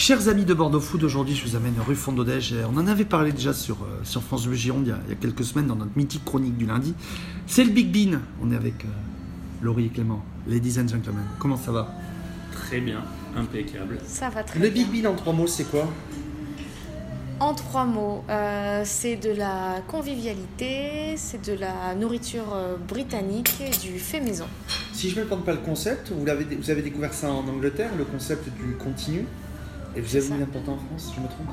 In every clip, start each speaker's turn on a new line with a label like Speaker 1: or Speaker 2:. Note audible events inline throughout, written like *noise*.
Speaker 1: Chers amis de Bordeaux Food, aujourd'hui je vous amène rue Fondodège. On en avait parlé déjà sur, euh, sur France Bleu Gironde il y, a, il y, a, quelques semaines dans notre mythique chronique du lundi. C'est le Big Bean. On est avec euh, Laurie et Clément. Ladies and gentlemen, comment ça va?
Speaker 2: Très bien, impeccable.
Speaker 3: Ça va très
Speaker 1: le
Speaker 3: bien.
Speaker 1: Big Bean en trois mots, c'est quoi?
Speaker 3: En trois mots, euh, c'est de la convivialité, c'est de la nourriture britannique et du fait maison.
Speaker 1: Si je ne me trompe pas le concept, vous avez, vous avez découvert ça en Angleterre, le concept du continu? Et vous avez mis l'important en France, je me trompe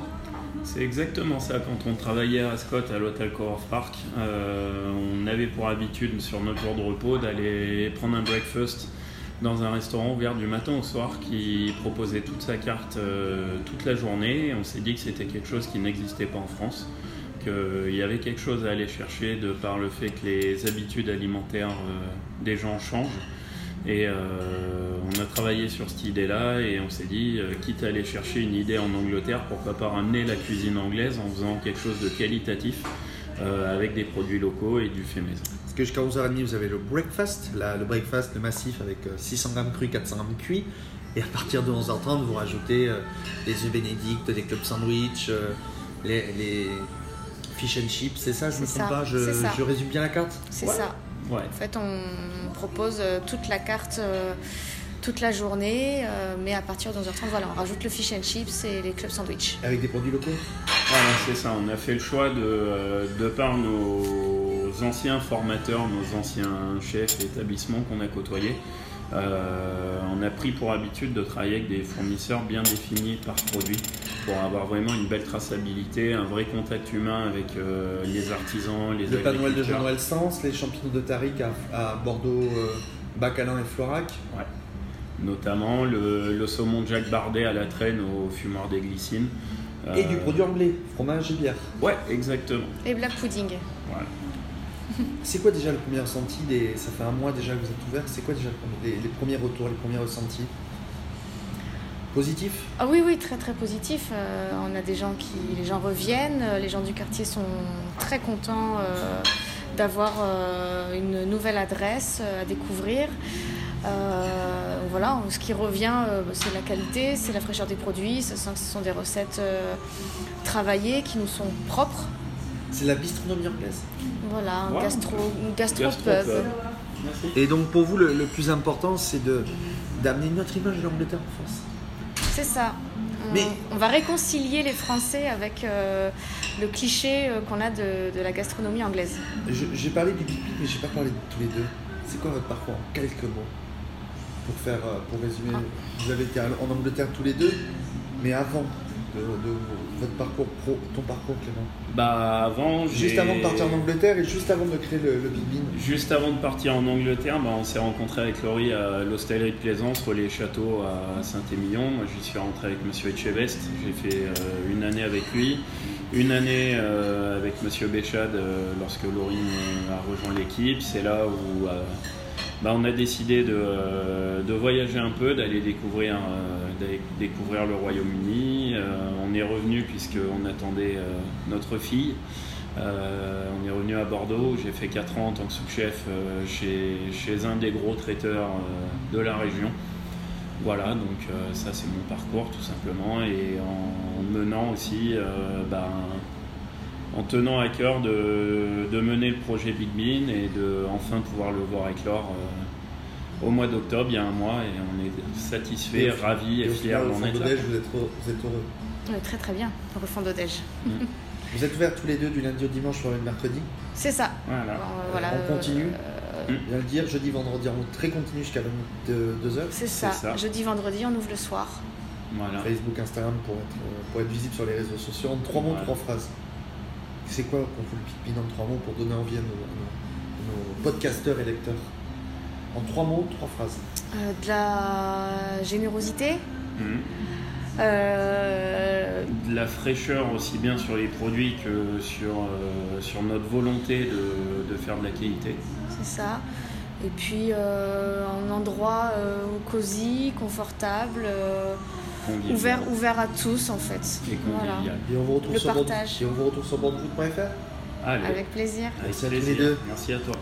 Speaker 2: C'est exactement ça. Quand on travaillait à Ascot, à l'hôtel Coworth Park, euh, on avait pour habitude, sur notre jour de repos, d'aller prendre un breakfast dans un restaurant ouvert du matin au soir qui proposait toute sa carte euh, toute la journée. Et on s'est dit que c'était quelque chose qui n'existait pas en France, qu'il y avait quelque chose à aller chercher de par le fait que les habitudes alimentaires euh, des gens changent. Et euh, on a travaillé sur cette idée-là et on s'est dit, euh, quitte à aller chercher une idée en Angleterre, pourquoi pas ramener la cuisine anglaise en faisant quelque chose de qualitatif euh, avec des produits locaux et du fait maison.
Speaker 1: Parce que jusqu'à 11h30, vous avez le breakfast, la- le breakfast, le massif avec euh, 600 grammes crus, 400 grammes cuits. Et à partir de 11h30, vous rajoutez euh, les œufs bénédicts, des clubs sandwich, euh, les, les fish and chips, c'est ça, je me
Speaker 3: C'est
Speaker 1: trompe pas? Je, résume bien la carte?
Speaker 3: C'est
Speaker 2: Ouais.
Speaker 3: ça.
Speaker 2: Ouais.
Speaker 3: En fait, on propose euh, toute la carte euh, toute la journée, euh, mais à partir de 11h30, voilà, on rajoute le fish and chips et les clubs sandwich.
Speaker 1: Avec des produits locaux?
Speaker 2: Voilà, c'est ça. On a fait le choix de, de par nos anciens formateurs, nos anciens chefs d'établissement qu'on a côtoyés, euh, on a pris pour habitude de travailler avec des fournisseurs bien définis par produit pour avoir vraiment une belle traçabilité, un vrai contact humain avec euh, les artisans, les
Speaker 1: Le Noël de. Jean-Noël Sens, les champignons de Tariq à, à Bordeaux, euh, Bacalin et Florac.
Speaker 2: Notamment le, le saumon de Jacques Bardet à la traîne au fumoir des glycines.
Speaker 1: Et
Speaker 2: Euh,
Speaker 1: du produit anglais, fromage et bière.
Speaker 2: Ouais, exactement.
Speaker 3: Et black pudding.
Speaker 2: Voilà. *laughs*
Speaker 1: C'est quoi déjà le premier ressenti des... Ça fait un mois déjà que vous êtes ouvert, c'est quoi déjà les premiers retours, les premiers ressentis? Positifs
Speaker 3: Ah oui, oui, très très positif. Euh, on a des gens qui, les gens reviennent, euh, les gens du quartier sont très contents euh, d'avoir euh, une nouvelle adresse à découvrir. Euh, voilà, ce qui revient, euh, c'est la qualité, c'est la fraîcheur des produits. Ce sont, ce sont des recettes euh, travaillées qui nous sont propres.
Speaker 1: C'est la bistronomie anglaise.
Speaker 3: Voilà, un
Speaker 2: Wow.
Speaker 3: gastro, gastro,
Speaker 2: Gastro-pub.
Speaker 3: pub.
Speaker 1: Et donc pour vous, le, le plus important, c'est de d'amener notre image de l'Angleterre en France.
Speaker 3: C'est ça. On,
Speaker 1: Mais-
Speaker 3: on va réconcilier les Français avec euh, le cliché euh, qu'on a de, de la gastronomie anglaise.
Speaker 1: J'ai parlé du pipi, mais j'ai pas parlé de tous les deux. C'est quoi votre parcours en quelques mots Pour faire, euh, pour résumer, vous avez été en Angleterre tous les deux, mais avant de, de votre parcours pro, ton parcours Clément.
Speaker 2: Bah avant,
Speaker 1: Juste avant de partir en Angleterre et juste avant de créer le, le Big Bean.
Speaker 2: Juste avant de partir en Angleterre, bah, on s'est rencontré avec Laurie à l'hostellerie de Plaisance, Relais Château à Saint-Émilion. Moi, j'y suis rentré avec Monsieur Etchebest. J'ai fait euh, une année avec lui, une année euh, avec Monsieur Béchade euh, lorsque Laurie a rejoint l'équipe. C'est là où bah, on a décidé de, euh, de voyager un peu, d'aller découvrir, euh, découvrir le Royaume-Uni. Euh, on est revenu puisqu'on attendait notre fille. On est revenu à Bordeaux, j'ai fait 4 ans en tant que sous-chef chez, chez un des gros traiteurs de la région. Voilà, donc ça c'est mon parcours tout simplement et en menant aussi, ben, en tenant à cœur de, de mener le projet Big Bean et de enfin pouvoir le voir éclore euh, au mois d'octobre, il y a un mois, et on est satisfait,
Speaker 1: Et
Speaker 2: ravi et
Speaker 1: au
Speaker 2: fier d'en
Speaker 1: fond
Speaker 2: être
Speaker 1: vous êtes, heureux- vous êtes heureux.
Speaker 3: Très très bien, au fond d'Odège. *laughs*
Speaker 1: Vous êtes ouverts tous les deux du lundi au dimanche, soir et le mercredi.
Speaker 3: C'est ça.
Speaker 2: Voilà.
Speaker 3: Euh, voilà,
Speaker 1: on continue.
Speaker 3: euh,
Speaker 1: Bien le dire, jeudi, vendredi, en très continu jusqu'à 22h.
Speaker 3: c'est
Speaker 2: C'est
Speaker 3: ça.
Speaker 2: ça.
Speaker 3: Jeudi, vendredi, on ouvre le soir.
Speaker 2: Voilà.
Speaker 1: Facebook, Instagram pour être, euh, pour être visible sur les réseaux sociaux. En trois mots,
Speaker 2: Voilà.
Speaker 1: trois phrases. C'est quoi pour vous le Bean en trois mots pour donner envie à nos, à podcasteurs et lecteurs En trois mots, trois phrases.
Speaker 3: Euh, de la générosité.
Speaker 2: Mhm.
Speaker 3: Euh,
Speaker 2: de la fraîcheur aussi bien sur les produits que sur, euh, sur notre volonté de, de faire de la qualité.
Speaker 3: c'est ça. Et puis euh, un endroit euh, cosy, confortable, euh. Ouvert, ouvert à tous en fait.
Speaker 2: Et
Speaker 3: Voilà.
Speaker 1: Et on vous retrouve
Speaker 3: Le
Speaker 1: sur
Speaker 3: partage.
Speaker 1: et on vous retrouve sur
Speaker 2: Allez,
Speaker 3: Avec plaisir.
Speaker 1: Merci à tous les
Speaker 2: plaisir.
Speaker 1: deux.
Speaker 2: Merci à toi.